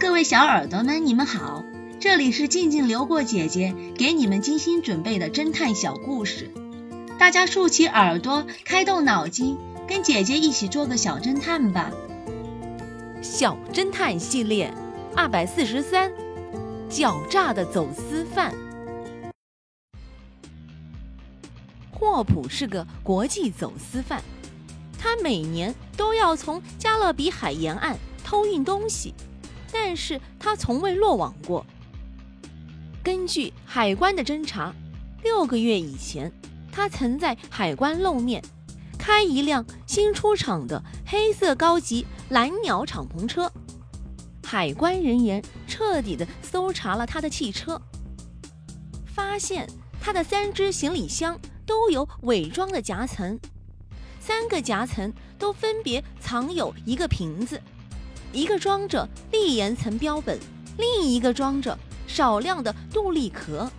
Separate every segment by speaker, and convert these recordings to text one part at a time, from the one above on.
Speaker 1: 各位小耳朵们，你们好，这里是静静流过姐姐给你们精心准备的侦探小故事，大家竖起耳朵，开动脑筋，跟姐姐一起做个小侦探吧。
Speaker 2: 小侦探系列二百四十三，狡诈的走私犯。霍普是个国际走私犯，他每年都要从加勒比海沿岸偷运东西。但是他从未落网过。根据海关的侦查，六个月以前，他曾在海关露面，开一辆新出厂的黑色高级蓝鸟敞篷车。海关人员彻底的搜查了他的汽车，发现他的三只行李箱都有伪装的夹层，三个夹层都分别藏有一个瓶子。一个装着砾岩层标本，另一个装着少量的杜立壳，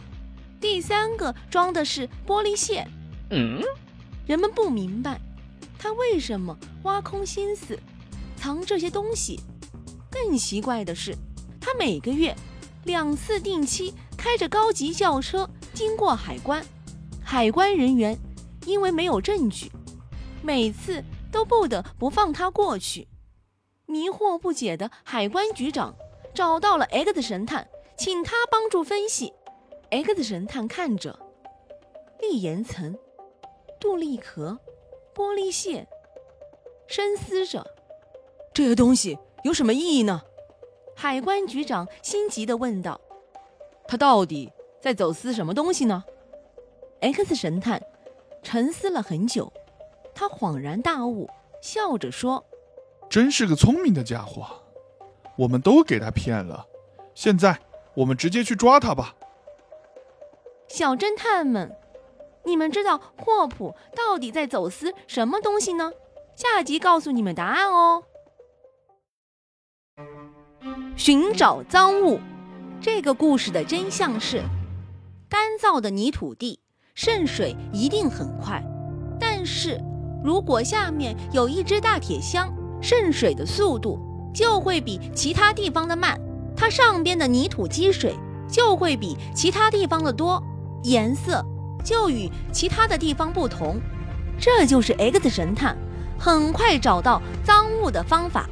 Speaker 2: 第三个装的是玻璃屑。嗯，人们不明白他为什么挖空心思藏这些东西。更奇怪的是，他每个月两次定期开着高级轿车经过海关，海关人员因为没有证据，每次都不得不放他过去。迷惑不解的海关局长找到了 X 神探，请他帮助分析。X 神探看着立岩层、杜立壳、玻璃屑，深思着：
Speaker 3: 这些东西有什么意义呢？
Speaker 2: 海关局长心急地问道：“
Speaker 3: 他到底在走私什么东西呢
Speaker 2: ？”X 神探沉思了很久，他恍然大悟，笑着说。
Speaker 4: 真是个聪明的家伙，我们都给他骗了。现在我们直接去抓他吧。
Speaker 2: 小侦探们，你们知道霍普到底在走私什么东西呢？下集告诉你们答案哦。寻找赃物，这个故事的真相是：干燥的泥土地渗水一定很快，但是如果下面有一只大铁箱。渗水的速度就会比其他地方的慢，它上边的泥土积水就会比其他地方的多，颜色就与其他的地方不同。这就是 X 神探很快找到赃物的方法。